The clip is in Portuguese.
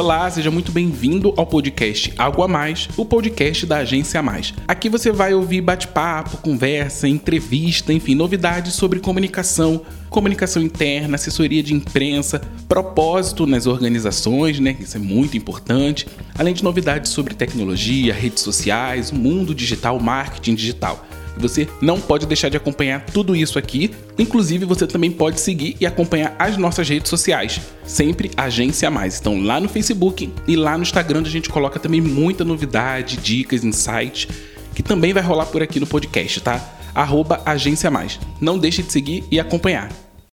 Olá, seja muito bem-vindo ao podcast Algo a Mais, o podcast da Agência a Mais. Aqui você vai ouvir bate-papo, conversa, entrevista, enfim, novidades sobre comunicação, comunicação interna, assessoria de imprensa, propósito nas organizações, né? Isso é muito importante, além de novidades sobre tecnologia, redes sociais, mundo digital, marketing digital. Você não pode deixar de acompanhar tudo isso aqui. Inclusive, você também pode seguir e acompanhar as nossas redes sociais. Sempre Agência Mais. Então, lá no Facebook e lá no Instagram a gente coloca também muita novidade, dicas, insights, que também vai rolar por aqui no podcast, tá? Arroba Agência Mais. Não deixe de seguir e acompanhar.